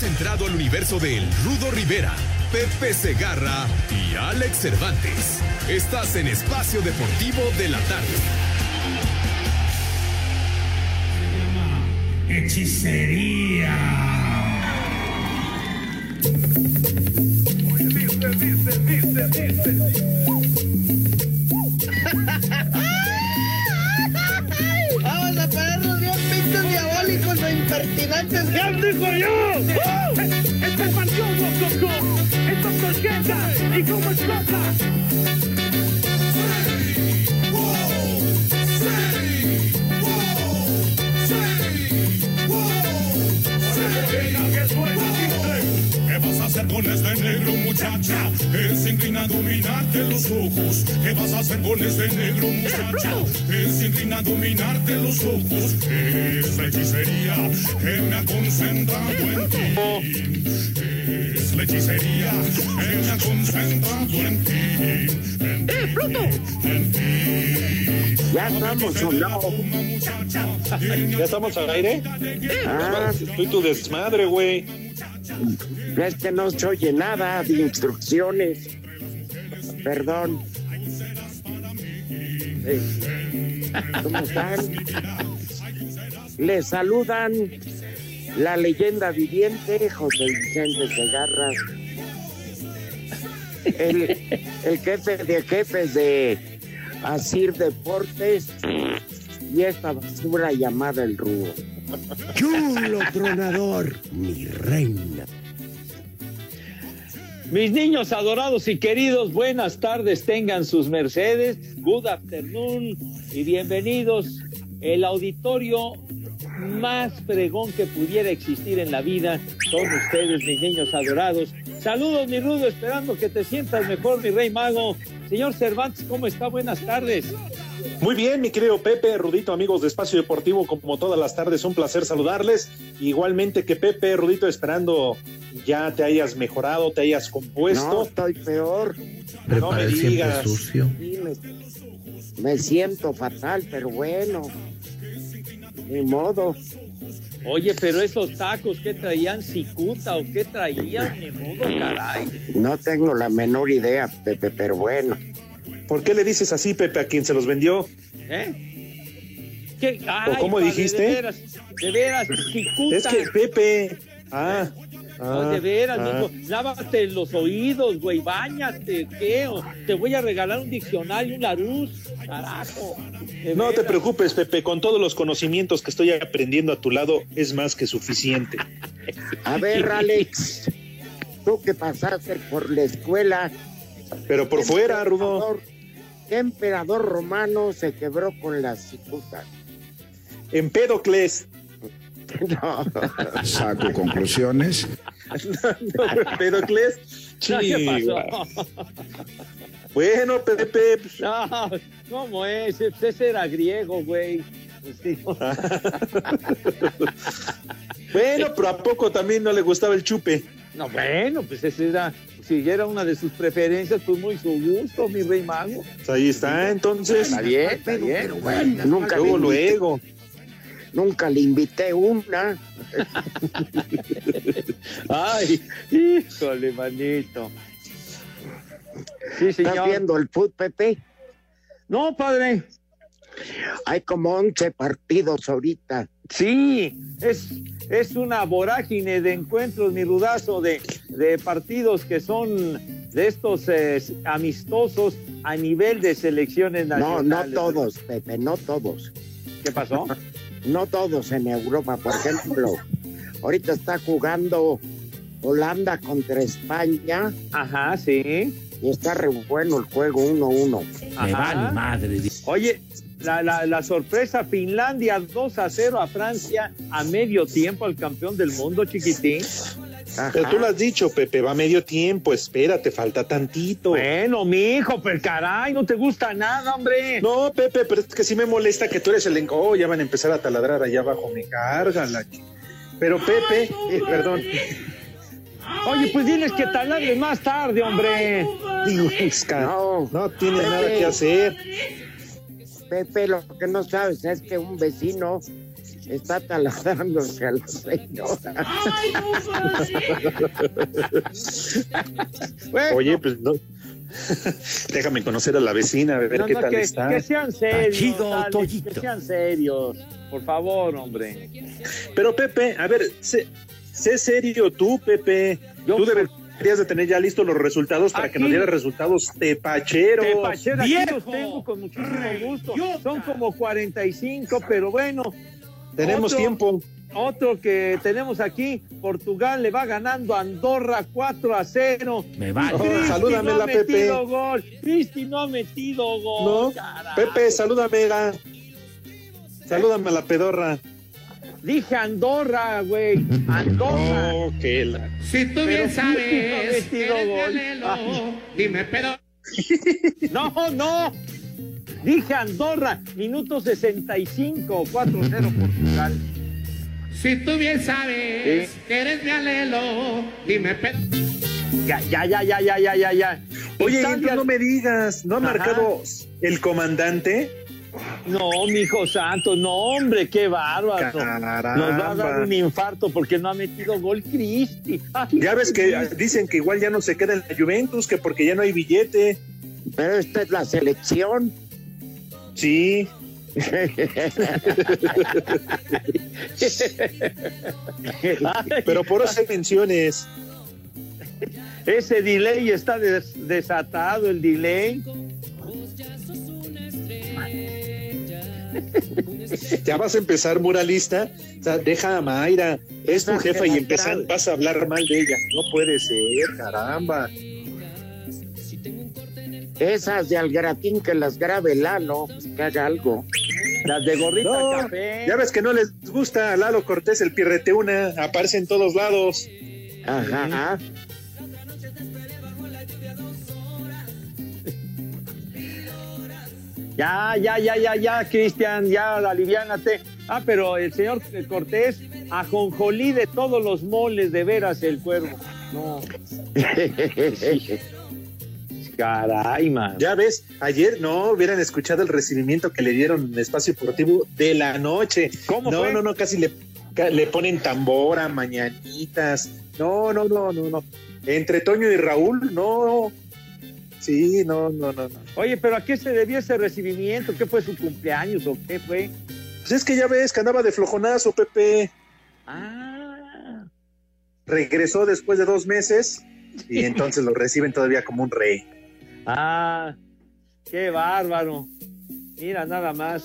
Has entrado al universo de El Rudo Rivera, Pepe Segarra y Alex Cervantes. Estás en Espacio Deportivo de la Tarde. Hechicería. Dice, dice, dice, dice. Impertinentes. ¡Ya digo yo! ¡Este es Marcos Coco! ¡Esto es Torqueta! ¡Y cómo explota! Vas a hacer con este negro muchacha? Que se inclina a dominarte los ojos. ¿Qué vas a hacer con este negro muchacha? Que se inclina a dominarte los ojos. Es la hechicería que me ha concentrado en ti. Es la hechicería que me ha concentrado en ti. En ti, en ti. Ya estamos, ¿o no? ¿Ya estamos al aire? Ah, Estoy tu desmadre, güey. Es que no se oye nada de instrucciones. Perdón. ¿Cómo están? Les saludan la leyenda viviente José Vicente Segarra, el, el jefe de jefes de Asir Deportes y esta basura llamada el Rudo. Chulo tronador, mi reina. Mis niños adorados y queridos, buenas tardes, tengan sus mercedes, good afternoon y bienvenidos. El auditorio más fregón que pudiera existir en la vida son ustedes, mis niños adorados. Saludos, mi rudo, esperando que te sientas mejor, mi rey mago. Señor Cervantes, ¿cómo está? Buenas tardes. Muy bien, mi querido Pepe, Rudito, amigos de Espacio Deportivo, como todas las tardes, un placer saludarles. Igualmente que Pepe, Rudito, esperando ya te hayas mejorado, te hayas No, compuesto. estoy peor. No, me digas. Sí, me, me siento fatal, pero bueno. Ni modo. Oye, pero esos tacos, ¿qué traían? ¿Cicuta o qué traían? Mi rudo, caray. No tengo la menor idea, Pepe, pero bueno. ¿Por qué le dices así, Pepe, a quien se los vendió? ¿Eh? ¿Qué? Ay, cómo padre, dijiste? De veras, de veras, cicuta. Es que Pepe. Ah. Ah, de veras, ah. mijo, lávate los oídos, güey, bañate, ¿qué? O te voy a regalar un diccionario, un Larus, carajo. No te preocupes, Pepe, con todos los conocimientos que estoy aprendiendo a tu lado es más que suficiente. A ver, Alex, tú que pasaste por la escuela. Pero por ¿qué fuera, Rudo. ¿Qué emperador romano se quebró con la cicuta? Empédocles. No, Saco conclusiones. No. No, ¿Qué Chihuahua. pasó? Bueno, Pepe, pues, No, ¿cómo es? Ese era griego, güey. Sí. bueno, pero a poco también no le gustaba el chupe. No, bueno, pues ese era, si era una de sus preferencias, pues muy su gusto, mi rey mago. Ahí está, entonces. Está bien, está pero, bien. pero bueno, nunca Luego, invité, luego. Nunca le invité una. Ay, híjole, manito. Sí, ¿Estás viendo el fútbol, Pepe? No, padre. Hay como 11 partidos ahorita. Sí, es, es una vorágine de encuentros, mi rudazo, de, de partidos que son de estos eh, amistosos a nivel de selecciones No, nacionales. no todos, Pepe, no todos. ¿Qué pasó? No todos en Europa, por ejemplo. Ahorita está jugando Holanda contra España Ajá, sí. y está re bueno el juego 1-1. Ajá. madre. Oye, la, la, la sorpresa, Finlandia 2 a 0 a Francia a medio tiempo al campeón del mundo, chiquitín. Pero tú lo has dicho, Pepe, va medio tiempo, espérate, falta tantito. Bueno, mi hijo, pero caray, no te gusta nada, hombre. No, Pepe, pero es que sí me molesta que tú eres el enco. Oh, ya van a empezar a taladrar allá abajo, me carga la Pero Pepe, eh, perdón. Oye, pues diles que taladres más tarde, hombre. Hijosca, No. no tiene Pepe. nada que hacer. Pepe, lo que no sabes es que un vecino está taladrándose a la señora. Bueno, Oye, pues no. Déjame conocer a la vecina, a ver no, qué no, tal que, está. que sean serios. Chido, Alex, que sean serios. Por favor, hombre. Pero Pepe, a ver, sé, sé serio tú, Pepe. Yo- tú deberías de tener ya listos los resultados para que nos dieras resultados tepacheros. Te pachera, aquí los tengo con muchísimo gusto. Son como 45, pero bueno. Tenemos Otro- tiempo. Otro que tenemos aquí, Portugal le va ganando a Andorra 4 a 0. Me vale. Oh, Cristi salúdamela, no ha Pepe. metido gol. Cristi no ha metido gol. No, carajo. Pepe, salúdame. la- Salúdame a la pedorra. Dije Andorra, güey. Andorra. Oh, que la- Si tú Pero bien Cristi no ha sabes metido eres gol. dime pero No, no. Dije Andorra, minuto 65, 4-0 Portugal. si tú bien sabes Sí. que eres mi anhelo, dime pero Ya, ya, ya, ya, ya, ya, ya, ya. Oye, Italia- no me digas, ¿no ha Ajá. marcado el comandante? No, mi hijo santo, no, hombre, qué bárbaro. Caramba. Nos va a dar un infarto porque no ha metido gol Cristi. Ay, Ya ves que Cristi. dicen que igual ya no se queda en la Juventus, que porque ya no hay billete. Pero esta es la selección. Sí, pero por eso hay menciones. Ese delay está des- desatado, el delay. Ya vas a empezar muralista. O sea, deja a Mayra. Es tu jefa y empezar, vas a hablar mal de ella. No puede ser, caramba. Esas de Algratín que las grabe Lalo, que haga algo. Las de gorrita No, café. ya ves que no les gusta a Lalo Cortés el pirreteuna. Aparece en todos lados. Ajá. Ya, ya, ya, ya, ya, Cristian, ya, aliviánate. Ah, pero el señor Cortés, ajonjolí de todos los moles, de veras, el cuervo. No, caray, man. Ya ves, ayer no hubieran escuchado el recibimiento que le dieron en Espacio Deportivo de la noche. ¿Cómo no, fue? no, no, casi le, le ponen tambora, mañanitas. No, no, no, no, no. Entre Toño y Raúl, no. Sí, no, no, no, no. Oye, pero ¿a qué se debió ese recibimiento? ¿Qué fue su cumpleaños o qué fue? Pues es que ya ves que andaba de flojonazo, Pepe. Ah, Regresó después de dos meses y entonces lo reciben todavía como un rey. Ah, qué bárbaro. Mira, nada más.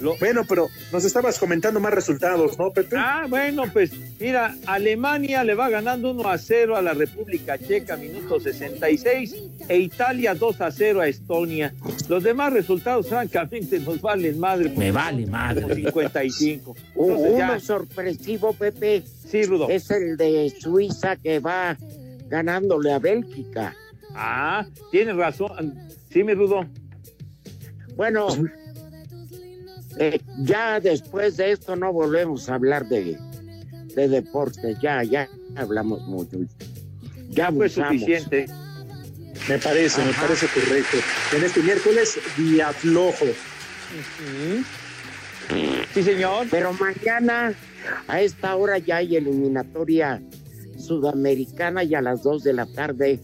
Lo- Bueno, pero nos estabas comentando más resultados, ¿no, Pepe? Ah, bueno, pues mira, Alemania le va ganando 1 a 0 a la República Checa, minuto 66, e Italia 2 a 0 a Estonia. Los demás resultados, francamente, nos valen madre. Me vale madre. 55. U- Entonces, Uno ya, sorpresivo, Pepe, sí, Rudo. es el de Suiza que va ganándole a Bélgica. Ah, tienes razón. Sí, mi Rudo. Bueno, eh, ya después de esto no volvemos a hablar de, de deportes, ya, ya hablamos mucho. Ya Fue suficiente. Me parece, me parece correcto. En este miércoles, día flojo. Sí, señor. Pero mañana, a esta hora ya hay eliminatoria sudamericana y a las 2 de la tarde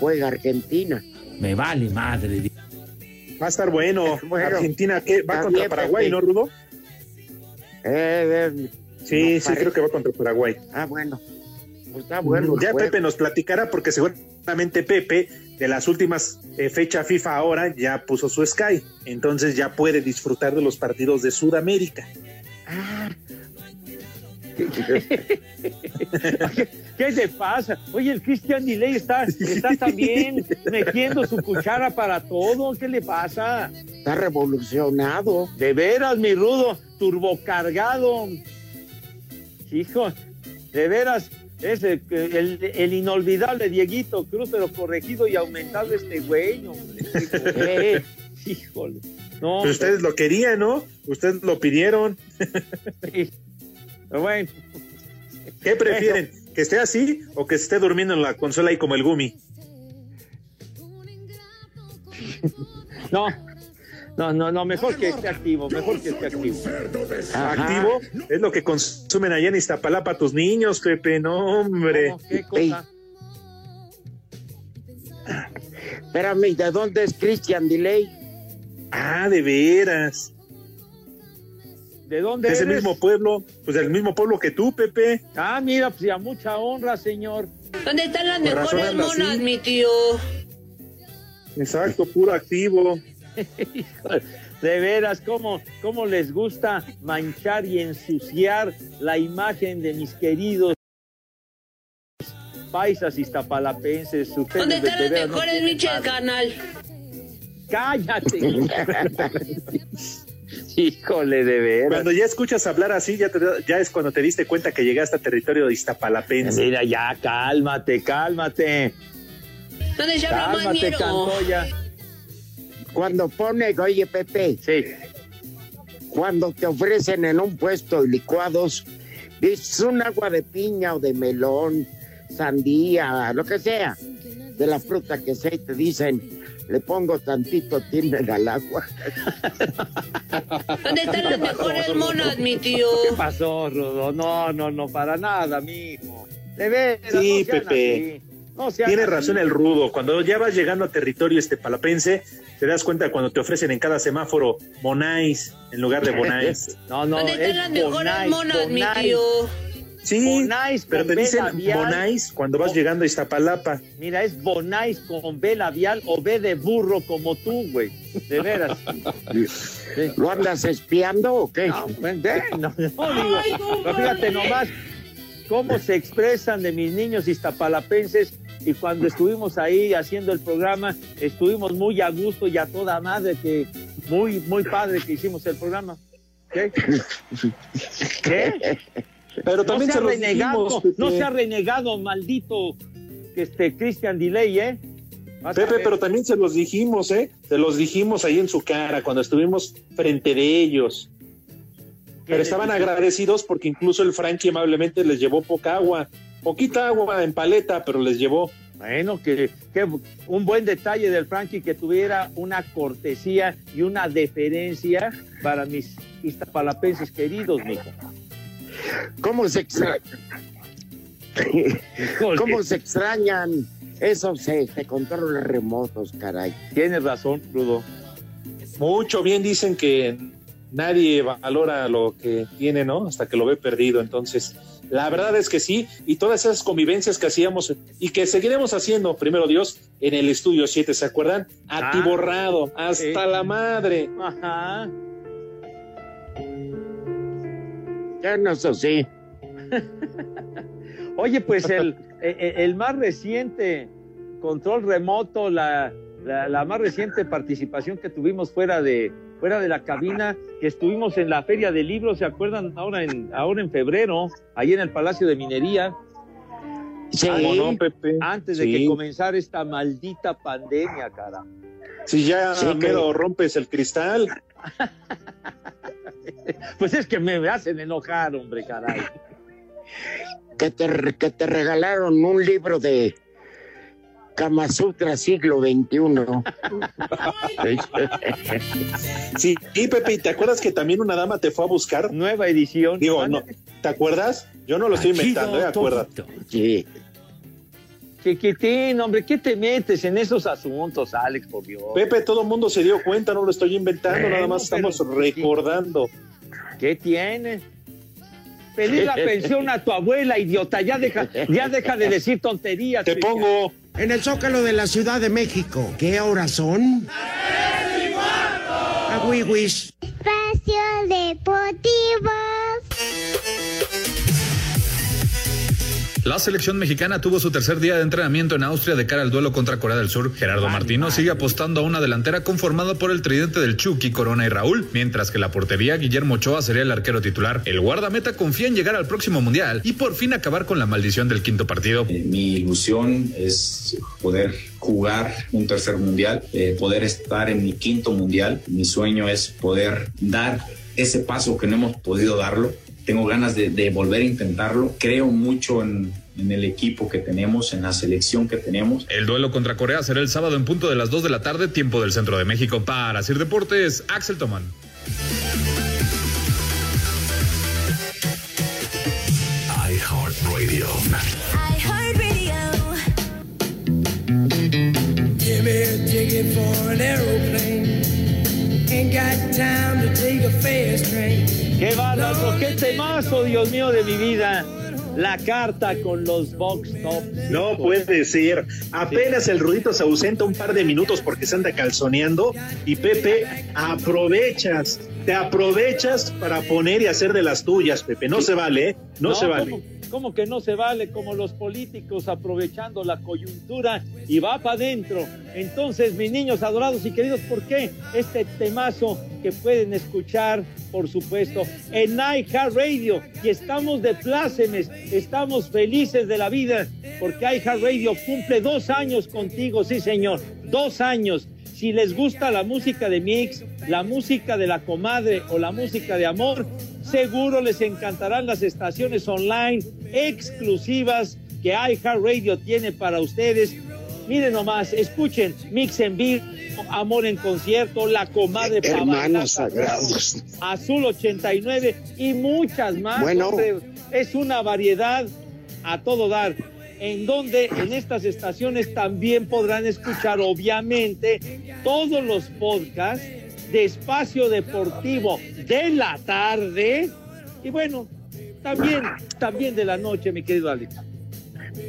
juega Argentina. Me vale madre. Va a estar bueno. Bueno, Argentina, ¿qué? ¿Va contra Paraguay, Pepe. no, Rudo? Eh, eh, Sí, No, sí, parece. creo que va contra Paraguay. ah, bueno. Pues está bueno. el ya juego. Pepe nos platicará porque seguramente Pepe de las últimas eh, fecha FIFA ahora ya puso su Sky, entonces ya puede disfrutar de los partidos de Sudamérica. Ah, ¿Qué te pasa? Oye, el Christian Delay está, está también metiendo su cuchara para todo. ¿Qué le pasa? está revolucionado. De veras, mi rudo, turbocargado. Hijo, de veras, Es el, el, el inolvidable Dieguito Cruz, pero corregido y aumentado este güey, hombre. Eh, híjole. No, ustedes lo querían, ¿no? Ustedes lo pidieron. sí. Pero bueno, ¿Qué prefieren? ¿Que esté así o que esté durmiendo en la consola ahí como el Gumi? no. No, no, no, mejor que esté activo, mejor que esté activo. Activo es lo que consumen allá en Iztapalapa tus niños, Pepe. No, hombre. ¿Qué cosa? Espérame, ¿y ¿de dónde es Christian Delay? Ah, de veras. ¿De dónde Es el eres? mismo pueblo, pues del mismo pueblo que tú, Pepe. Ah, mira, pues a mucha honra, señor. ¿Dónde están las Por mejores monas, así. mi tío? Exacto, puro activo. De veras, ¿cómo, ¿cómo les gusta manchar y ensuciar la imagen de mis queridos paisas iztapalapenses? Ustedes ¿Dónde de- están las veras no mejores madre. canal? ¡Cállate! Híjole, de veras. Cuando ya escuchas hablar así, ya, te- ya es cuando te diste cuenta que llegaste a territorio de Iztapalapense. Mira, ya, cálmate, cálmate. ¿Dónde se habla Cálmate? Cantoya. Cuando pone, oye Pepe, Sí. cuando te ofrecen en un puesto de licuados, dices un agua de piña o de melón, sandía, lo que sea, de la fruta que sea, y te dicen, le pongo tantito timbre al agua. ¿Dónde están las mejores monas, mi tío? ¿Qué pasó, Rudo? No, no, no, para nada, mijo. De veras, Sí, no sean Pepe. así. No Tiene razón el rudo. Cuando ya vas llegando a territorio este palapense, te das cuenta cuando te ofrecen en cada semáforo Monais en lugar de Bonais. No, no, ¿Dónde es están las mejores monas, mi tío? Sí, Bonais pero te dicen. Bonais cuando vas Oh. llegando a Iztapalapa. Mira, es Bonais con B labial o B de burro como tú, güey. De veras. Sí. ¿Lo andas espiando o qué? No, pues, no, no, digo. Pero fíjate nomás cómo se expresan de mis niños iztapalapenses y cuando estuvimos ahí haciendo el programa, estuvimos muy a gusto y a toda madre que muy, muy padre que hicimos el programa. ¿Qué? ¿Qué? Pero No también se se ha renegado, dijimos, no se ha renegado, maldito este Christian Delay, ¿eh? Vas Pepe, pero también se los dijimos, ¿eh? Se los dijimos ahí en su cara cuando estuvimos frente de ellos. ¿Qué Pero estaban agradecidos porque incluso el Frankie amablemente les llevó poca agua. Poquita agua en paleta, pero les llevó. Bueno, que, que un buen detalle del Frankie que tuviera una cortesía y una deferencia para mis iztapalapenses queridos, mijo. ¿Cómo se extrañan? ¿Cómo se extrañan esos este, controles remotos, caray? Tienes razón, Rudo. Mucho bien dicen que nadie valora lo que tiene, ¿no? Hasta que lo ve perdido. Entonces, la verdad es que sí. Y todas esas convivencias que hacíamos y que seguiremos haciendo, primero Dios, en el estudio 7, ¿se acuerdan? Atiborrado, hasta sí. la madre. Ajá. Ya no, eso sí. Oye, pues el, el, el más reciente control remoto, la, la, la más reciente participación que tuvimos fuera de, fuera de la cabina, que estuvimos en la Feria del Libro, ¿se acuerdan? Ahora en, ahora en febrero, ahí en el Palacio de Minería, Sí. ¿Cómo no, Pepe? antes de Sí. que comenzara esta maldita pandemia, cara. Si ya Sí, mero rompes el cristal. Pues es que me hacen enojar, hombre, caray. que te, que te regalaron un libro de Kama Sutra siglo XXI. Sí, y Pepe, ¿y ¿te acuerdas que también una dama te fue a buscar? Nueva edición. Digo, no, ¿te acuerdas? Yo no lo estoy inventando, ¿eh? Acuérdate. Sí. Chiquitín, hombre, ¿qué te metes en esos asuntos, Alex, por Dios? Pepe, todo el mundo se dio cuenta, no lo estoy inventando, Bueno, nada más estamos pero- recordando. ¿Qué tiene? Pedir la pensión a tu abuela, idiota. Ya deja, ya deja de decir tonterías. Te pongo. En el Zócalo de la Ciudad de México. ¿Qué horas son? A. Espacio Deportivo. La selección mexicana tuvo su tercer día de entrenamiento en Austria de cara al duelo contra Corea del Sur. Gerardo Martino sigue apostando a una delantera conformada por el tridente del Chucky, Corona y Raúl, mientras que la portería Guillermo Ochoa sería el arquero titular. El guardameta confía en llegar al próximo mundial y por fin acabar con la maldición del quinto partido. Eh, mi ilusión es poder jugar un tercer mundial, eh, poder estar en mi quinto mundial. Mi sueño es poder dar ese paso que no hemos podido darlo. Tengo ganas de, de volver a intentarlo. Creo mucho en, en el equipo que tenemos, en la selección que tenemos. El duelo contra Corea será el sábado en punto de las 2 de la tarde, tiempo del centro de México. Para Sir Deportes, Axel Tomán. iHeartRadio. Give me a ticket for an aeroplane. ¡Qué bárbaro! ¡Qué temazo, Dios mío, de mi vida! La carta con los box. No puede ser. Apenas el Rudito se ausenta un par de minutos porque se anda calzoneando. Y Pepe, aprovechas, te aprovechas para poner y hacer de las tuyas, Pepe. No se vale, ¿eh? No, se vale. ¿cómo, cómo que no se vale? Como los políticos aprovechando la coyuntura y va para adentro. Entonces, mis niños adorados y queridos, ¿por qué este temazo que pueden escuchar, por supuesto, en iHeartRadio? Y estamos de plácemes, estamos felices de la vida, porque iHeartRadio cumple dos años contigo, sí, señor, dos años. Si les gusta la música de Mix, la música de la comadre o la música de amor, seguro les encantarán las estaciones online exclusivas que iHeartRadio tiene para ustedes. Miren nomás, escuchen Mix en Vivo, Amor en Concierto, La Comadre Hermanos Pavana, sagrados. Azul 89 y muchas más. Bueno. hombre. es una variedad a todo dar. En donde en estas estaciones también podrán escuchar, obviamente, todos los podcasts de Espacio Deportivo de la tarde. Y bueno, también, también de la noche, mi querido Alex.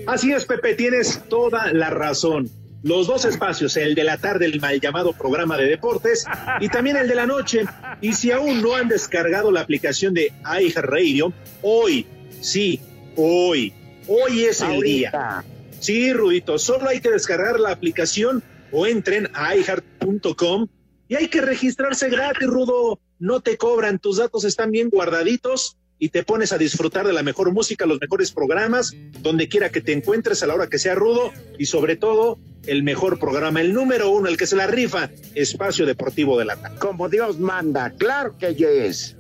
Así es, Pepe, tienes toda la razón. Los dos espacios, el de la tarde, el mal llamado programa de deportes, y también el de la noche. Y si aún no han descargado la aplicación de iHeartRadio, hoy, sí, hoy, hoy es el día. Sí, Rudito, solo hay que descargar la aplicación o entren a iHeart.com y hay que registrarse gratis, Rudo. No te cobran, tus datos están bien guardaditos y te pones a disfrutar de la mejor música, los mejores programas, donde quiera que te encuentres a la hora que sea rudo y sobre todo el mejor programa, el número uno, el que se la rifa, Espacio Deportivo de la tarde. Como Dios manda, claro que yes.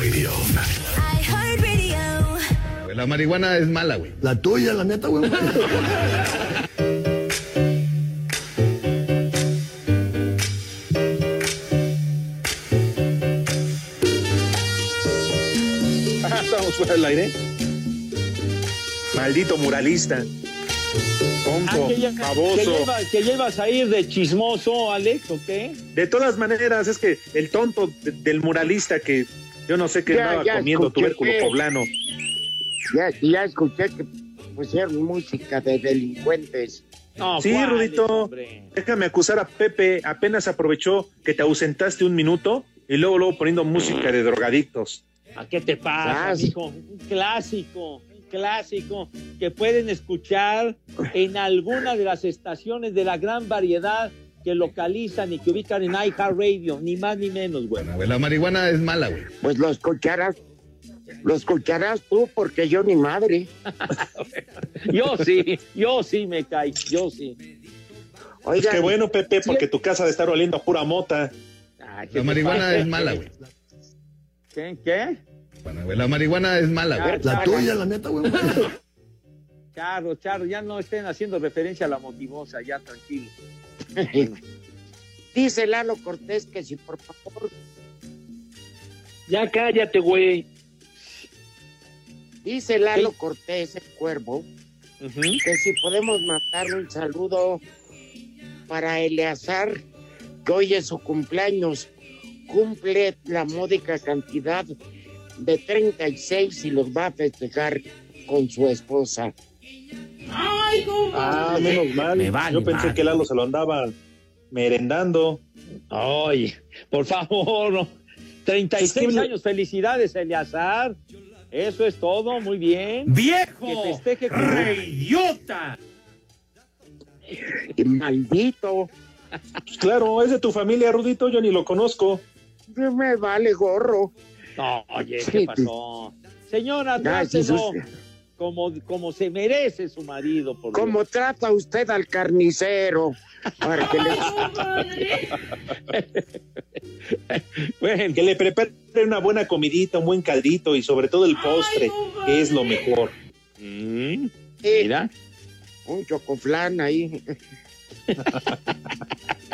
I La marihuana es mala, güey. La tuya, la neta, güey. Estamos fuera del aire. Maldito muralista. Tonto, Ah, que, ya- baboso. que lleva- que llevas a ir de chismoso, Alex, ¿o qué? De todas maneras, es que el tonto de- del muralista que yo no sé qué Ya, andaba ya comiendo tubérculo poblano. Ya, ya escuché que pusieron música de delincuentes. No, sí, ¿cuáles, Rudito, hombre? déjame acusar a Pepe. Apenas aprovechó que te ausentaste un minuto y luego, luego poniendo música de drogadictos. ¿A qué te pasa, mijo? Un clásico, un clásico que pueden escuchar en alguna de las estaciones de la gran variedad que localizan y que ubican en iHeartRadio, ni más ni menos, güey. Güey, La marihuana es mala, güey. Pues lo escucharás, lo escucharás tú porque yo ni madre. Yo sí, yo sí me caí, yo sí. Pues Oigan, qué bueno, Pepe, porque tu casa de estar oliendo a pura mota. Ah, ¿qué La marihuana pasa? es mala, güey. ¿Qué? ¿Qué? Bueno, güey, la marihuana es mala, güey. La tuya, la neta, güey. Charro, charro, ya no estén haciendo referencia a la motivosa, ya tranquilo. dice Lalo Cortés que si por favor, Ya cállate, güey. Dice Lalo Cortés, el cuervo, que si podemos mandarle un saludo para Eleazar, que hoy es su cumpleaños, cumple la módica cantidad de 36 y los va a festejar con su esposa. Ah, menos mal. Me vale Yo pensé madre. que Lalo se lo andaba merendando. Ay, por favor, no. 36 Suscribe- años, felicidades, Eleazar. Eso es todo, muy bien. ¡Viejo! Que maldito. Claro, es de tu familia, Rudito, yo ni lo conozco. No me vale gorro. No, oye. ¿qué pasó? Señora, trátelo como, como se merece su marido. Por Dios. ¿Cómo trata usted al carnicero? Para que le- Que le prepare una buena comidita, un buen caldito y sobre todo el postre, que es lo mejor. Mm, mira. Un chocoflán ahí.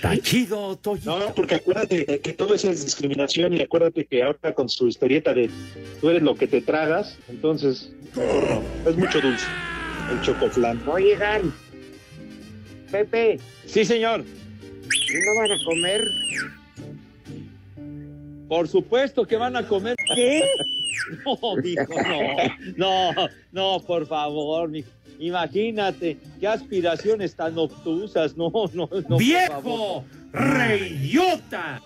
Está chido, Toyo. No, porque acuérdate que todo eso es discriminación y acuérdate que ahora con su historieta de tú eres lo que te tragas, entonces no, es mucho dulce el chocoflán. Oigan, Pepe, Sí, señor. ¿y no van a comer? Por supuesto que van a comer. ¿Qué? No, mijo, no. No, no, por favor, mijo. Imagínate, qué aspiraciones tan obtusas. No, no, no. ¡Viejo! ¡Reyota!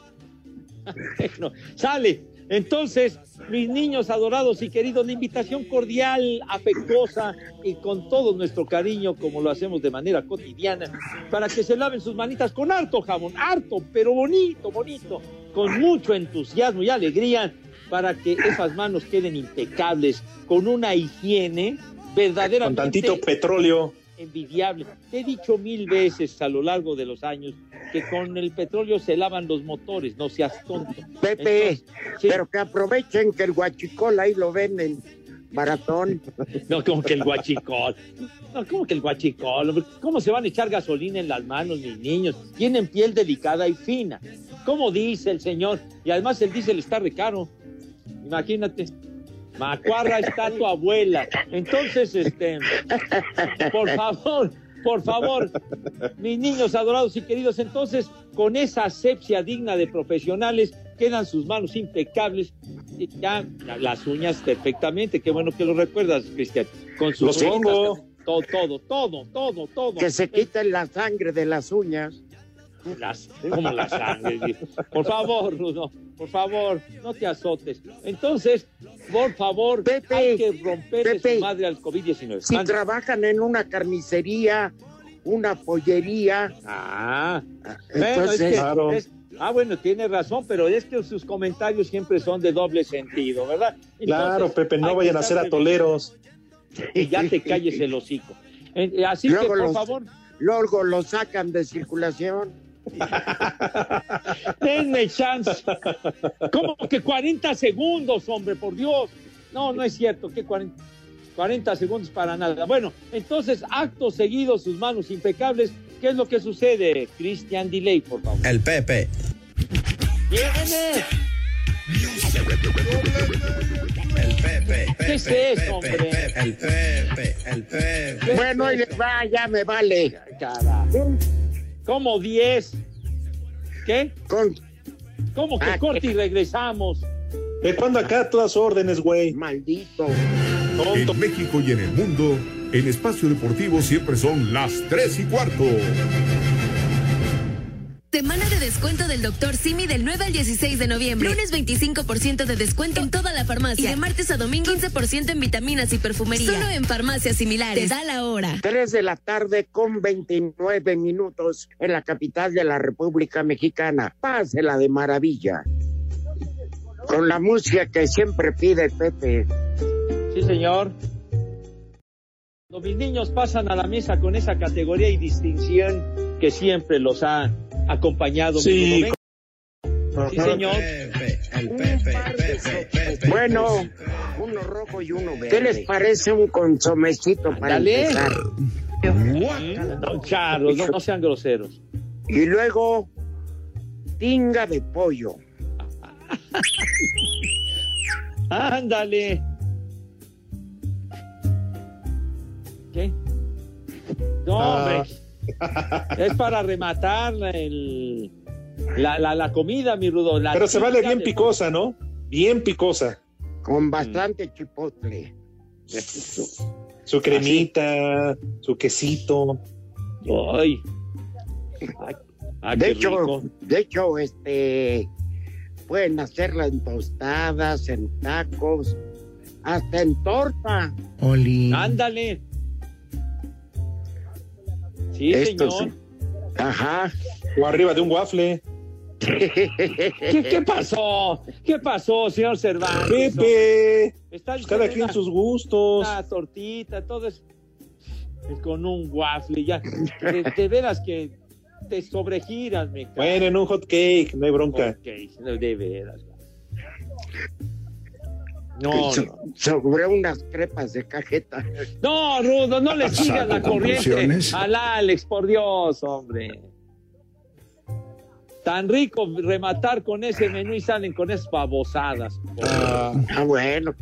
Bueno, sale. Entonces, mis niños adorados y queridos, la invitación cordial, afectuosa y con todo nuestro cariño, como lo hacemos de manera cotidiana, para que se laven sus manitas con harto jabón, harto, pero bonito, bonito, con mucho entusiasmo y alegría, para que esas manos queden impecables, con una higiene Con verdaderamente tantito petróleo. envidiable. Te he dicho mil veces a lo largo de los años que con el petróleo se lavan los motores, no seas tonto. Pepe, Entonces, sí. pero que aprovechen que el guachicol ahí lo venden baratón. No, como que el guachicol. No, como que el guachicol. ¿Cómo se van a echar gasolina en las manos, mis niños? Tienen piel delicada y fina. ¿Cómo dice el señor? Y además el diésel está de caro. Imagínate. Macuarra está tu abuela. Entonces, este, por favor, por favor, mis niños adorados y queridos, entonces, con esa asepsia digna de profesionales, quedan sus manos impecables, y ya las uñas perfectamente. Qué bueno que lo recuerdas, Cristian. Con sus Los uñas. Todo, todo, todo, todo, todo. Que se quiten la sangre de las uñas. Las, como la sangre. Por favor, Rudo, por favor, no te azotes. Entonces, por favor, Pepe, hay que romperle Pepe, su madre al COVID-19. Si trabajan en una carnicería, una pollería, Ah, bueno, es entonces que- Claro. es- ah, bueno, tiene razón, pero es que sus comentarios siempre son de doble sentido, ¿verdad? Claro, Pepe, no vayan a ser atoleros. Y ya te calles el hocico. Así que, por los- favor, luego lo sacan de circulación. denme chance. ¿Cómo que 40 segundos, hombre, por Dios? No, no es cierto, que 40, 40 segundos para nada. Bueno, entonces, acto seguido, sus manos impecables. ¿Qué es lo que sucede? Christian Delay, por favor. El Pepe. ¡Viene! El Pepe. ¿Qué es eso, hombre? El Pepe. El Pepe. Bueno, y les va, ya me vale. Carajo. ¿Cómo 10? ¿Qué? Con ¿Cómo que Ah, corte y regresamos? ¿De cuándo acá todas órdenes, güey? maldito. Tonto. En México y en el mundo, en Espacio Deportivo siempre son las 3 y cuarto. Semana de descuento del Dr. Simi del 9 al 16 de noviembre. Lunes 25% de descuento en toda la farmacia. Y de martes a domingo 15% en vitaminas y perfumería. Solo en farmacias similares. Te da la hora. 3 de la tarde con 29 minutos en la capital de la República Mexicana. Pásela de maravilla. Con la música que siempre pide Pepe. Sí, señor. Cuando mis niños pasan a la mesa con esa categoría y distinción que siempre los ha acompañado. Sí. Sí, señor. Pepe. El Pepe. Pepe. Pepe. Bueno, uno rojo y uno verde. ¿Qué les parece un consomecito para Dale. empezar? No, charlos, no, no sean groseros. Y luego, tinga de pollo. Ándale. ¿Qué? No, hombre. Es para rematar el, la, la, la comida, mi rudo. la Pero se vale bien de- picosa, ¿no? Bien picosa. Con bastante chipotle. Su cremita, su quesito. Ay. Ay, ay, De hecho, rico. de hecho, este Pueden hacerla en tostadas, en tacos, hasta en torta. Oli. Ándale. Sí, Esto señor. sí. Ajá. O arriba de un waffle. ¿Qué, qué pasó? ¿Qué pasó, señor Cervantes? Pepe. Está Pues cada quien sus gustos. Una tortita, todo es es con un waffle, ya. De, de veras que te sobregiras, me cae. Bueno, en un hot cake, no hay bronca. No, de veras. No, So- no. Sobre unas crepas de cajeta. No, Rudo, no le sigas la corriente al Alex, por Dios, hombre. Tan rico rematar con ese menú y salen con esas babosadas. Ah, bueno.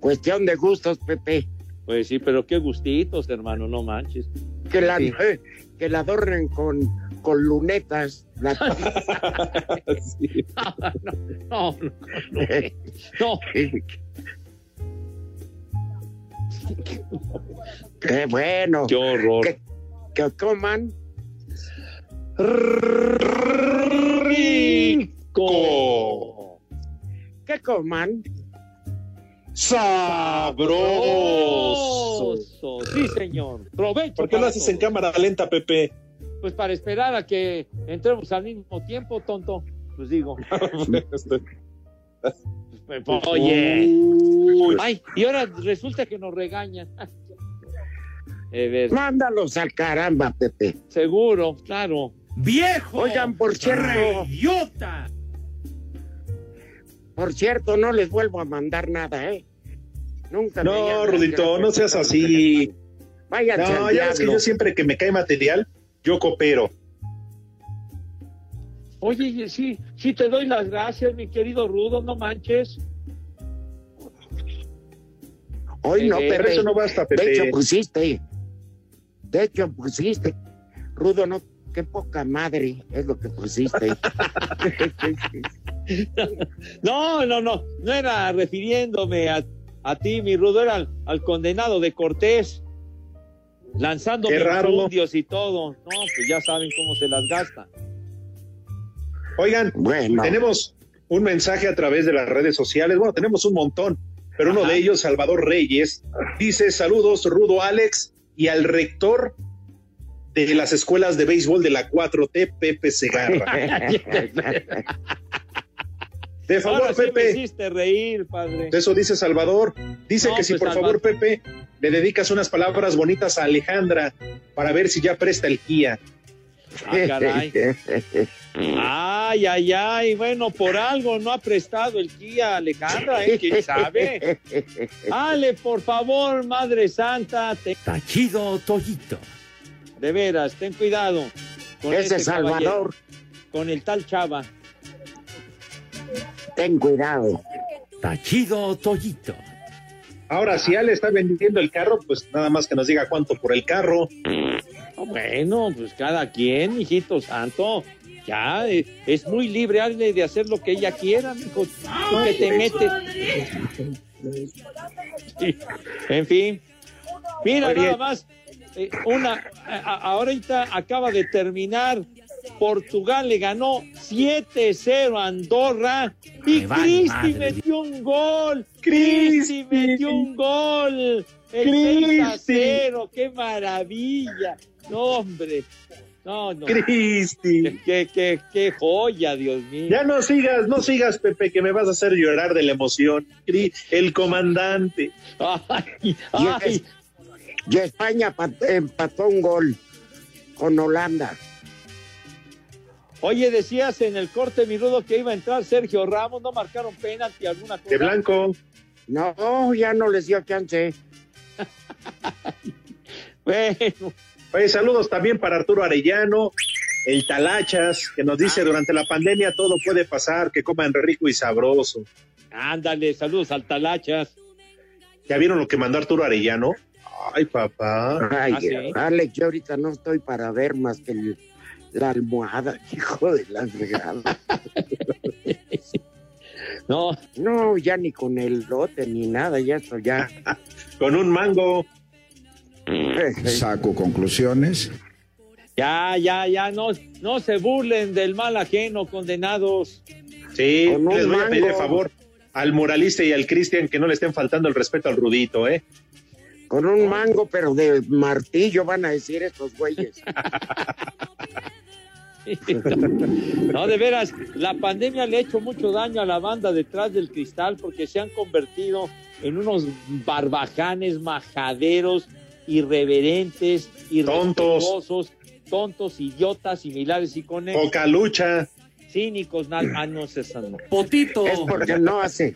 Cuestión de gustos, Pepe. Pues sí, pero qué gustitos, hermano, no manches. Que la, Sí. eh, que la adornen con, con lunetas. La- Sí. No, no, no. no. Qué bueno. Qué horror. Que, que coman Rico. que coman Sabroso. Sí, señor. Provecho. ¿Por qué lo haces en cámara lenta, Pepe? Pues para esperar a que entremos al mismo tiempo, tonto. Pues digo. Pues, Oye. Ay, y ahora resulta que nos regañan. Mándalos al caramba, Pepe. seguro, claro. ¡Viejo! Oigan, por cierto, ¡Reyota! por cierto, no les vuelvo a mandar nada, ¿eh? Nunca me No, Rudito, no seas así. Váyanse No, ya ves que yo siempre que me cae material, yo coopero. Oye, sí, sí te doy las gracias, mi querido Rudo, no manches. Hoy no, Eh, Pero Pepe. eso no basta, De hecho, Pepe. pusiste. De hecho, pusiste. Rudo, no, qué poca madre es lo que pusiste. No, no, no, no era refiriéndome a, a ti, mi Rudo, era al, al condenado de Cortés, lanzando infundios y todo. No, pues ya saben cómo se las gasta. Oigan, bueno, tenemos un mensaje a través de las redes sociales. Bueno, tenemos un montón, pero uno Ajá. de ellos, Salvador Reyes, dice saludos, Rudo Alex, y al rector de las escuelas de béisbol de la 4T, Pepe Segarra. De favor, Ahora sí me Pepe. hiciste reír, padre. Eso dice Salvador. Dice No, que si pues, por Salvador. favor, Pepe, le dedicas unas palabras bonitas a Alejandra para ver si ya presta el Kia. Ah, caray. Ay, ay, ay. Bueno, por algo no ha prestado el Kia Alejandra, ¿eh? ¿Quién sabe? Ale, por favor, Madre Santa, te- Tachido Toyito. de veras, ten cuidado. Con Ese ese Salvador, caballero, con el tal Chava. Ten cuidado. Tachido Toyito. Ahora, si Ale está vendiendo el carro, pues nada más que nos diga cuánto por el carro. Bueno, pues cada quien, hijito santo. Ya, eh, es muy libre Ale, de hacer lo que ella quiera, mijo. Tú que te metes. Sí, En fin. Mira, Oye. nada más. eh, una, a- ahorita acaba de terminar. Portugal le ganó 7-0 a Andorra y vale Cristi metió un gol. Cristi metió un gol. El 6 a Cristi. 0. ¡Qué maravilla! No, hombre. No, no. Cristi. Qué, qué, qué, joya, Dios mío. Ya no sigas, no sigas, Pepe, que me vas a hacer llorar de la emoción. El comandante. Ay, ay, Y España pat- empató un gol con Holanda. Oye, decías en el corte, mi rudo, que iba a entrar Sergio Ramos, no marcaron penalti alguna cosa. De blanco. No, ya no les dio chance. Bueno, Oye, saludos también para Arturo Arellano, el Talachas, que nos dice durante la pandemia todo puede pasar, que coman rico y sabroso. ándale, saludos al Talachas. ¿Ya vieron lo que mandó Arturo Arellano? Ay, papá. Ay, ¿Ah, sí? Alex, yo ahorita no estoy para ver más que el- la almohada, hijo de la fregada. No, No, ya ni con el lote ni nada, ya eso ya. Con un mango. Saco conclusiones. ya, ya, ya, no, no se burlen del mal ajeno, condenados. Sí, Con un les voy a pedir de mango. favor al moralista y al Cristian que no le estén faltando el respeto al Rudito, ¿eh? Con un mango, pero de martillo van a decir estos güeyes. No, de veras, la pandemia le ha hecho mucho daño a la banda detrás del cristal porque se han convertido en unos barbajanes, majaderos, irreverentes, irrespetuosos, tontos, idiotas, similares y con Poca lucha. Cínicos, ah, no, esas no. Potito. Es porque no hace.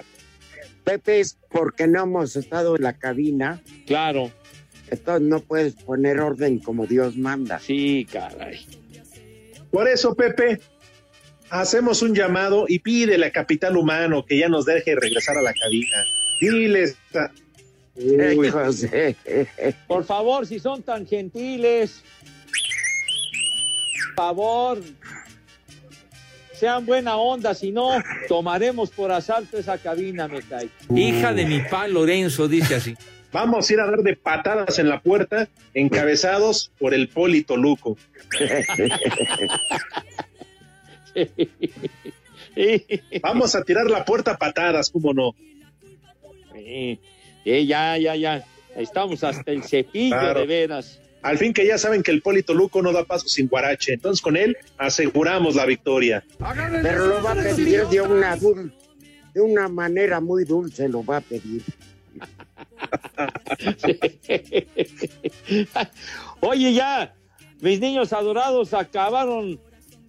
Pepe, es porque no hemos estado en la cabina. Claro. Entonces no puedes poner orden como Dios manda. Sí, caray. Por eso, Pepe, hacemos un llamado y pídele a Capital Humano que ya nos deje regresar a la cabina. Diles. a- Uy. Por favor, si son tan gentiles, por favor, sean buena onda, si no, tomaremos por asalto esa cabina, me cae. Hija de mi pa Lorenzo, dice así. Vamos a ir a dar de patadas en la puerta, encabezados por el Polito Luco. Vamos a tirar la puerta a patadas, ¿cómo no? Sí, sí, ya, ya, ya. Estamos hasta el cepillo, Claro. de veras. Al fin que ya saben que el Polito Luco no da paso sin guarache, entonces con él aseguramos la victoria. Pero lo va a pedir de una, de una manera muy dulce, lo va a pedir. Oye, ya, mis niños adorados acabaron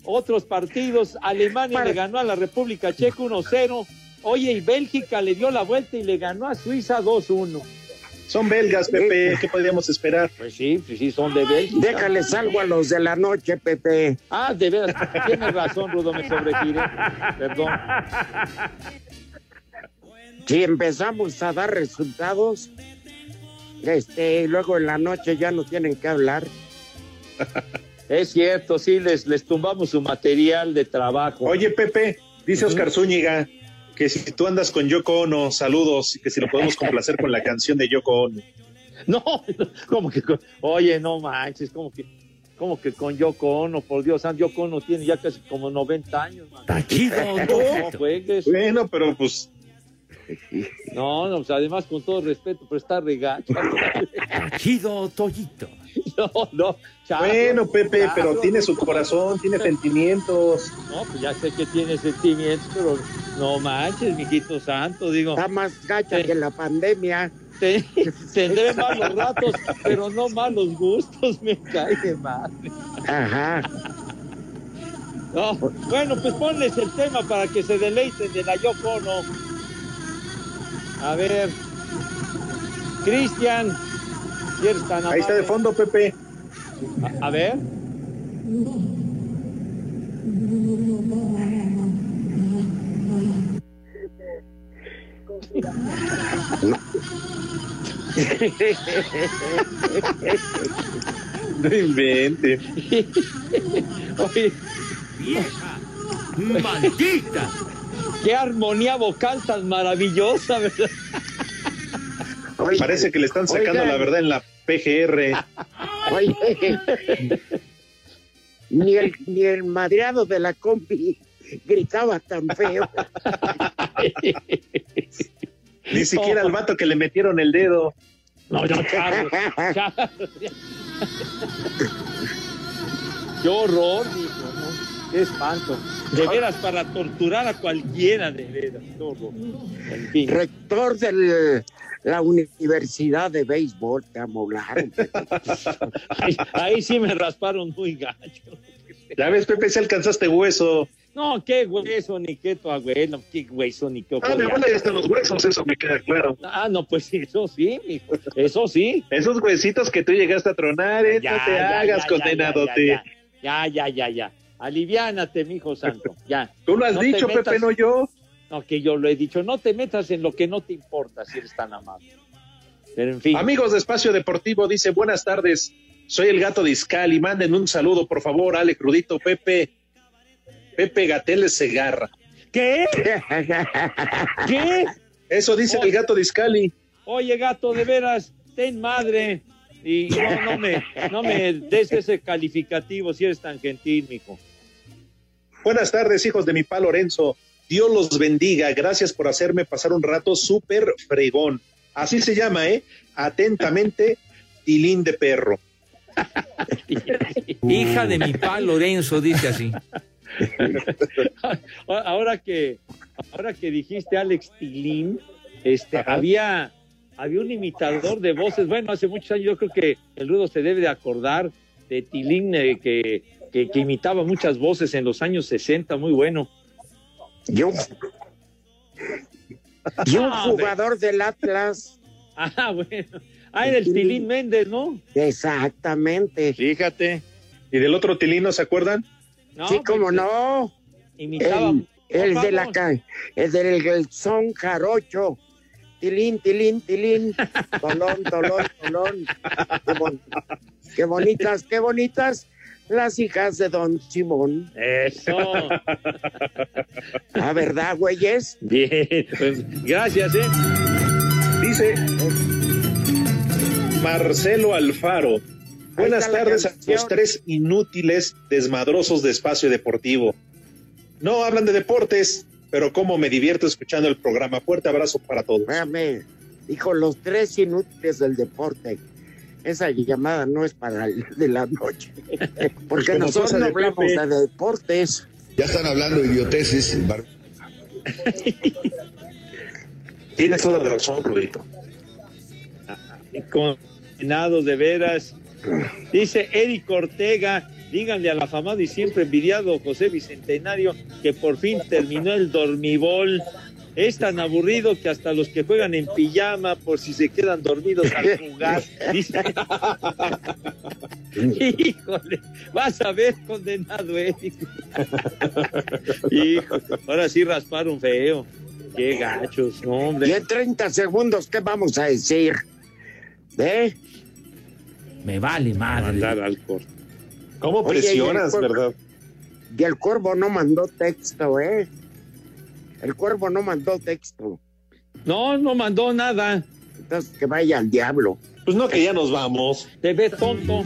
otros partidos. Alemania le ganó a la República Checa 1-0. Oye, y Bélgica le dio la vuelta y le ganó a Suiza 2-1. Son belgas, Pepe, ¿qué podríamos esperar? Pues sí, pues sí, son de Bélgica. Déjales algo a los de la noche, Pepe. Ah, de veras, tienes razón, Rudo, me sobregiré. Perdón. Si empezamos a dar resultados, este, luego en la noche ya no tienen que hablar. Es cierto, sí, les, les tumbamos su material de trabajo. Oye, Pepe, dice Oscar Zúñiga que si tú andas con Yoko Ono, saludos, y que si lo podemos complacer con la canción de Yoko Ono. No, como que, con- oye, no manches, como que, como que con Yoko Ono, por Dios, Yoko Ono tiene ya casi como 90 años, man. Tachido, No juegues. Bueno, pero pues No, no, pues además con todo respeto, pero está regacho. Tachido, Toyito. No, no, chavo. Bueno, Pepe, pero tiene su corazón, tiene sentimientos. No, pues ya sé que tiene sentimientos, pero no manches, mijito santo, digo. Está más gacha que la pandemia. te- tendré malos ratos, pero no malos gustos, me cae de madre. Ajá. No, bueno, pues ponles el tema para que se deleiten de la Yoko Ono. A ver, Cristian, si Ahí está de fondo, Pepe. A, a ver. No invente. Oye, Vieja. Maldita. Qué armonía vocal tan maravillosa, ¿verdad? Oye, Parece que le están sacando Oigan. la verdad en la PGR. oye, ni el, ni el madreado de la compi gritaba tan feo. Ni siquiera el vato que le metieron el dedo. No, Charro, Charro. Qué horror. Qué espanto. De veras, para torturar a cualquiera, de veras. Horror. En fin. Rector de la Universidad de Béisbol, te amolaron. Ahí, ahí sí me rasparon muy gacho. Ya ves, Pepe, si alcanzaste hueso. No, qué hueso, ni qué tu abuelo, qué hueso, ni qué Ah, me ojo. huele hasta los huesos, eso me queda claro. Ah, no, pues eso sí, mijo. Eso sí. Esos huesitos que tú llegaste a tronar, eh, Ya, no te ya, hagas, ya, condenadote. Ya, ya, ya, ya, Aliviánate, mijo santo. Ya. Tú lo has No dicho, metas- Pepe, no yo. No, que yo lo he dicho. No te metas en lo que no te importa si eres tan amable. Pero en fin. Amigos de Espacio Deportivo, dice buenas tardes. Soy el gato de Iscali. Manden un saludo, por favor, Alex Rudito, Pepe. Pepe Gatel Segarra. ¿Qué? ¿Qué? Eso dice el gato de Iscali. Oye, gato, de veras, ten madre. Y no, no me, no me des ese calificativo si eres tan gentil, mijo. Buenas tardes, hijos de mi pa Lorenzo. Dios los bendiga. Gracias por hacerme pasar un rato súper fregón. Así se llama, ¿eh? Atentamente, Tilín de Perro. Hija de mi pa Lorenzo, dice así. ahora que ahora que dijiste Alex Tilín, este había había un imitador de voces, bueno, hace muchos años yo creo que el Rudo se debe de acordar de Tilín eh, que, que, que imitaba muchas voces en los años 60, muy bueno. Yo. Y un Ah, jugador del Atlas. Ah, bueno. Ah, era el Tilín Méndez, ¿no? Exactamente. Fíjate. ¿Y del otro Tilín no se acuerdan? No, sí, cómo pues, no. Imitaba. El, de la el del el son jarocho. Tilín, tilín, tilín. Tolón, tolón, tolón. Qué, bon- qué bonitas, qué bonitas las hijas de Don Simón. Eso. La verdad, güeyes. Bien, pues, gracias, ¿eh? Dice Marcelo Alfaro. Buenas tardes a los tres inútiles desmadrosos de Espacio Deportivo. No hablan de deportes, pero cómo me divierto escuchando el programa. Fuerte abrazo para todos. Dijo los tres inútiles del deporte. Esa llamada no es para el de la noche. Porque Como nosotros no hablamos de deportes. Ya están hablando de idioteces. Bar- Tienes toda la razón, Rudito. Condenados de veras. Dice Eric Ortega, díganle al afamado y siempre envidiado José Bicentenario que por fin terminó el dormibol. Es tan aburrido que hasta los que juegan en pijama por si se quedan dormidos al jugar. Dice. Híjole, vas a ver condenado Eric. Hijo, ahora sí rasparon feo. Qué gachos, no, hombre. Y en 30 segundos, ¿qué vamos a decir? ¿Eh? Me vale madre. Mandar al corte. ¿Cómo Oye, presionas, y verdad? Y el cuervo no mandó texto, ¿eh? El cuervo no mandó texto. No, no mandó nada. Entonces que vaya al diablo. Pues no, que ya nos vamos. Te ves tonto.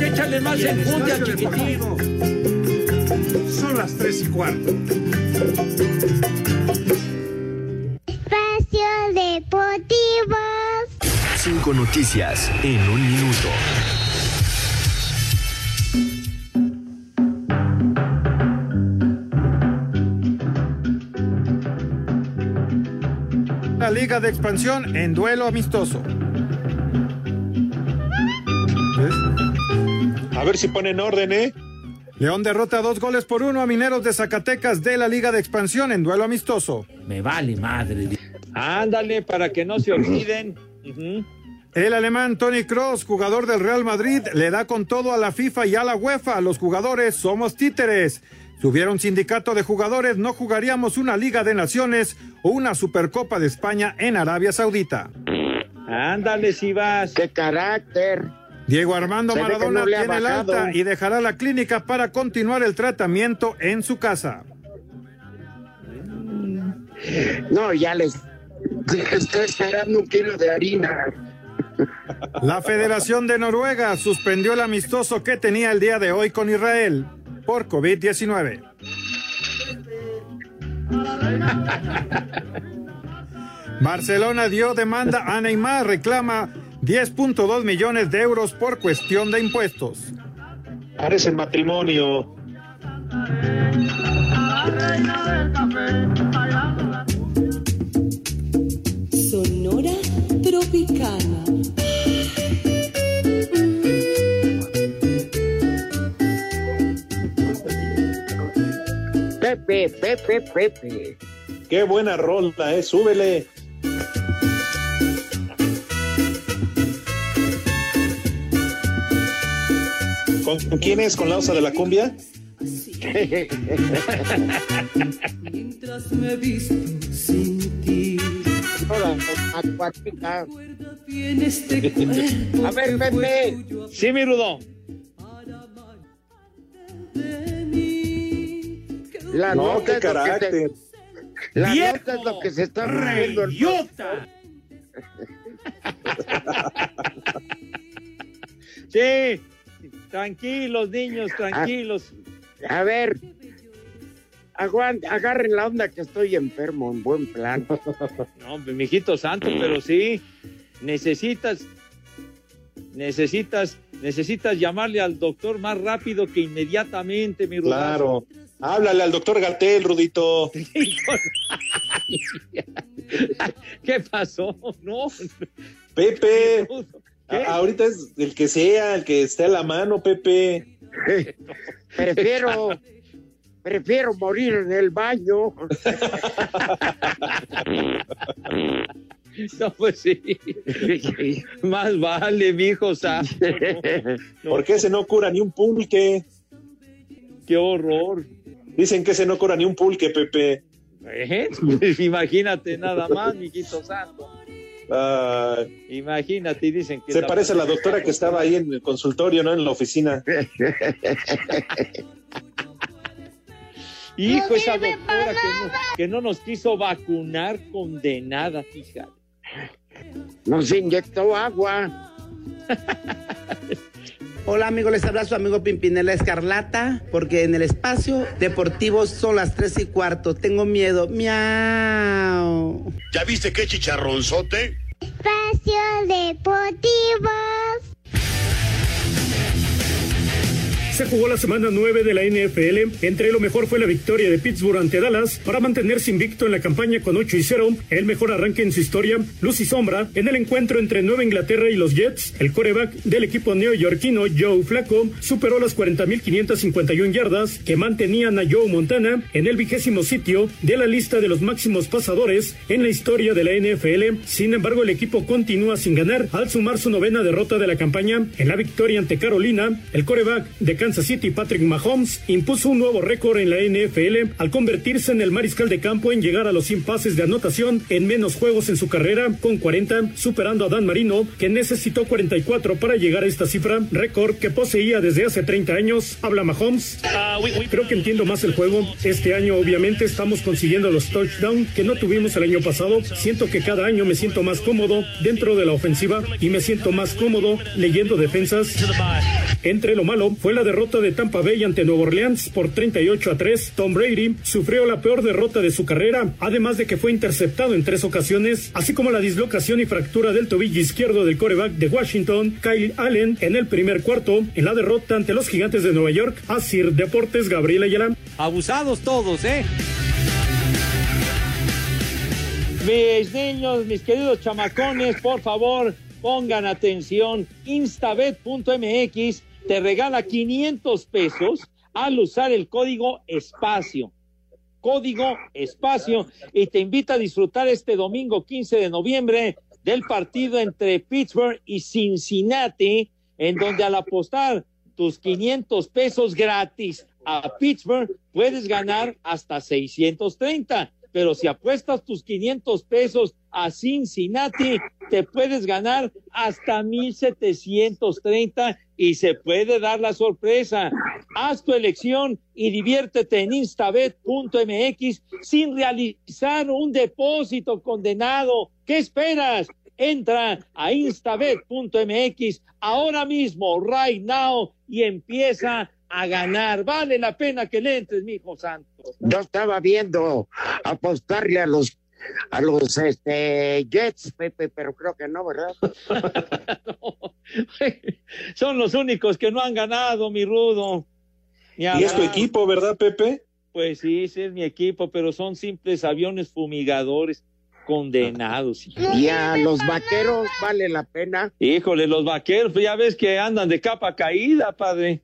Échale más En enjundia. Deportivo, Son las tres y cuarto. Espacio Deportivo. Cinco noticias en un minuto. Liga de Expansión en duelo amistoso. A ver si ponen orden, ¿eh? León derrota dos goles por uno a Mineros de Zacatecas de la Liga de Expansión en duelo amistoso. Me vale madre. Ándale, para que no se olviden. El alemán Tony Cross, jugador del Real Madrid, le da con todo a la FIFA y a la UEFA. Los jugadores somos títeres. Si hubiera un sindicato de jugadores, no jugaríamos una Liga de Naciones o una Supercopa de España en Arabia Saudita. Ándale, si vas. ¡Qué carácter! Diego Armando Se Maradona no tiene el alta y dejará la clínica para continuar el tratamiento en su casa. No, ya les. Estoy esperando un kilo de harina. La Federación de Noruega suspendió el amistoso que tenía el día de hoy con Israel por COVID-19. Barcelona dio demanda a Neymar, reclama 10.2 millones de euros por cuestión de impuestos. Parece matrimonio. Pepe, Pepe, Pepe. Qué buena rola, ¿eh? Súbele. ¿Con quién es? ¿Con la osa de la cumbia? Mientras me he visto sin ti. Ahora, acuática. Este. A ver, Pepe. Sí, mi Rudo. La No, nota qué es lo que carácter. La ¡Viejo! nota es lo que se está ¡Reyota! Sí. Tranquilos, niños, tranquilos. A ver, aguante, agarren la onda que estoy enfermo, en buen plan. No, mijito santo, pero sí, necesitas, necesitas, necesitas llamarle al doctor más rápido que inmediatamente, mi Rudazo. Claro. Háblale al doctor Gatel, Rudito. ¿Qué pasó? No. Pepe. Ahorita es el que sea, el que esté a la mano, Pepe. Prefiero, prefiero morir en el baño. No, pues sí. Más vale, mijo santo. Porque ese no cura ni un pulque. Qué horror. Dicen que ese no cura ni un pulque, Pepe. ¿Eh? Pues imagínate nada más, mijito santo. Ah, Imagínate, y dicen que se parece a la doctora que estaba ahí en el consultorio, ¿no? En la oficina. Hijo, esa doctora que no, que no nos quiso vacunar, condenada, fíjate. Nos inyectó agua. Hola amigos, les habla su amigo Pimpinela Escarlata, porque en el espacio deportivo son las tres y cuarto. Tengo miedo. Miau. ¿Ya viste qué chicharronzote? Espacio Deportivo. Se jugó la semana 9 de la NFL. Entre lo mejor fue la victoria de Pittsburgh ante Dallas para mantenerse invicto en la campaña con 8 y 0, el mejor arranque en su historia. Luz y sombra en el encuentro entre Nueva Inglaterra y los Jets. El coreback del equipo neoyorquino Joe Flacco superó las 40.551 yardas que mantenían a Joe Montana en el vigésimo sitio de la lista de los máximos pasadores en la historia de la NFL. Sin embargo, el equipo continúa sin ganar al sumar su novena derrota de la campaña en la victoria ante Carolina. El coreback de Kansas City, Patrick Mahomes, impuso un nuevo récord en la NFL al convertirse en el mariscal de campo en llegar a los 100 pases de anotación en menos juegos en su carrera, con 40, superando a Dan Marino, que necesitó 44 para llegar a esta cifra, récord que poseía desde hace 30 años. Habla Mahomes. Creo que entiendo más el juego. Este año, obviamente, estamos consiguiendo los touchdowns que no tuvimos el año pasado. Siento que cada año me siento más cómodo dentro de la ofensiva y me siento más cómodo leyendo defensas. Entre lo malo fue la derrota de Tampa Bay ante Nueva Orleans por 38 a 3. Tom Brady sufrió la peor derrota de su carrera, además de que fue interceptado en tres ocasiones, así como la dislocación y fractura del tobillo izquierdo del coreback de Washington, Kyle Allen, en el primer cuarto, en la derrota ante los gigantes de Nueva York. Asir Deportes, Gabriel Ayala. Abusados todos, ¿eh? Mis niños, mis queridos chamacones, por favor, pongan atención. Instabet.mx te regala 500 pesos al usar el código espacio. Código espacio y te invita a disfrutar este domingo 15 de noviembre del partido entre Pittsburgh y Cincinnati, en donde al apostar tus 500 pesos gratis a Pittsburgh puedes ganar hasta 630 pero si apuestas tus 500 pesos a Cincinnati, te puedes ganar hasta 1730 y se puede dar la sorpresa. Haz tu elección y diviértete en instabet.mx sin realizar un depósito condenado. ¿Qué esperas? Entra a instabet.mx ahora mismo, right now, y empieza a ganar. Vale la pena que le entres, mi hijo santo. Yo estaba viendo apostarle a los a los este Jets, Pepe, pero creo que no, ¿verdad? Son los únicos que no han ganado, mi rudo. Ni Y es tu equipo, ¿verdad, Pepe? Pues sí, ese es mi equipo, pero son simples aviones fumigadores condenados. hijo. Y a los vaqueros vale la pena. Híjole, los vaqueros, pues ya ves que andan de capa caída, padre.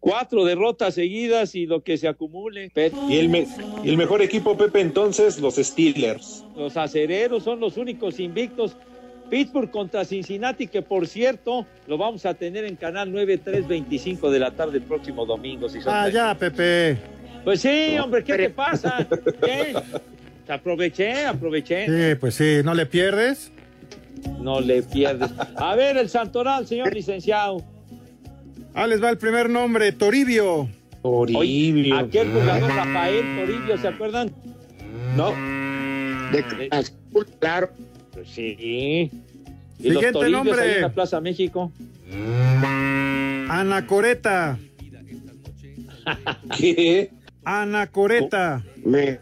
Cuatro derrotas seguidas y lo que se acumule. Y el, me- y el mejor equipo, Pepe, entonces, los Steelers. Los acereros son los únicos invictos. Pittsburgh contra Cincinnati, que por cierto lo vamos a tener en Canal 9, 3.25 de la tarde el próximo domingo. Si son Ah, tres. ya, Pepe. Pues sí, hombre, ¿qué te pasa? ¿Qué? Aproveché, aproveché. Sí, pues sí, ¿no le pierdes? No le pierdes. A ver, el Santoral, señor licenciado. Ah, les va el primer nombre, Toribio. Oye, aquel jugador Rafael Toribio, ¿se acuerdan? No. De Cruz Azul, claro. Pues sí. ¿Y los Siguiente Toribios nombre. ahí en la Plaza México? Anacoreta. ¿Qué? Anacoreta. Me...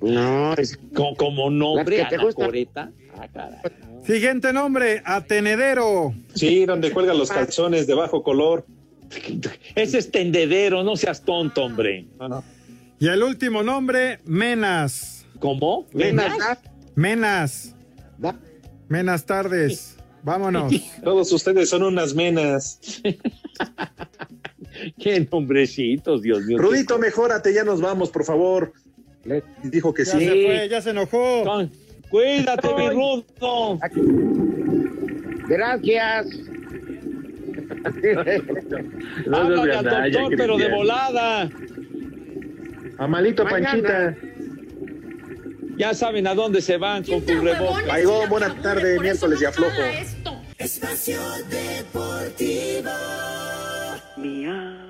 No, es Como, como nombre, anacoreta. Ah, caray. Siguiente nombre, Atenedero. Sí, donde cuelgan los calzones de bajo color. Ese es tendedero, no seas tonto, hombre. Y el último nombre, Menas. ¿Cómo? Menas. Menas. Menas tardes. Vámonos. Todos ustedes son unas menas. Qué nombrecitos, Dios mío. Rudito, mejórate, ya nos vamos, por favor. Dijo que Ya sí. se fue, ya se enojó. Con- Cuídate, mi rudo. Gracias. Háblale al doctor, pero de volada. Amalito Mañana. Panchita. Ya saben a dónde se van con cubrebocas. Llegó, buena tarde, miércoles de aflojo. Espacio Deportivo. Mía.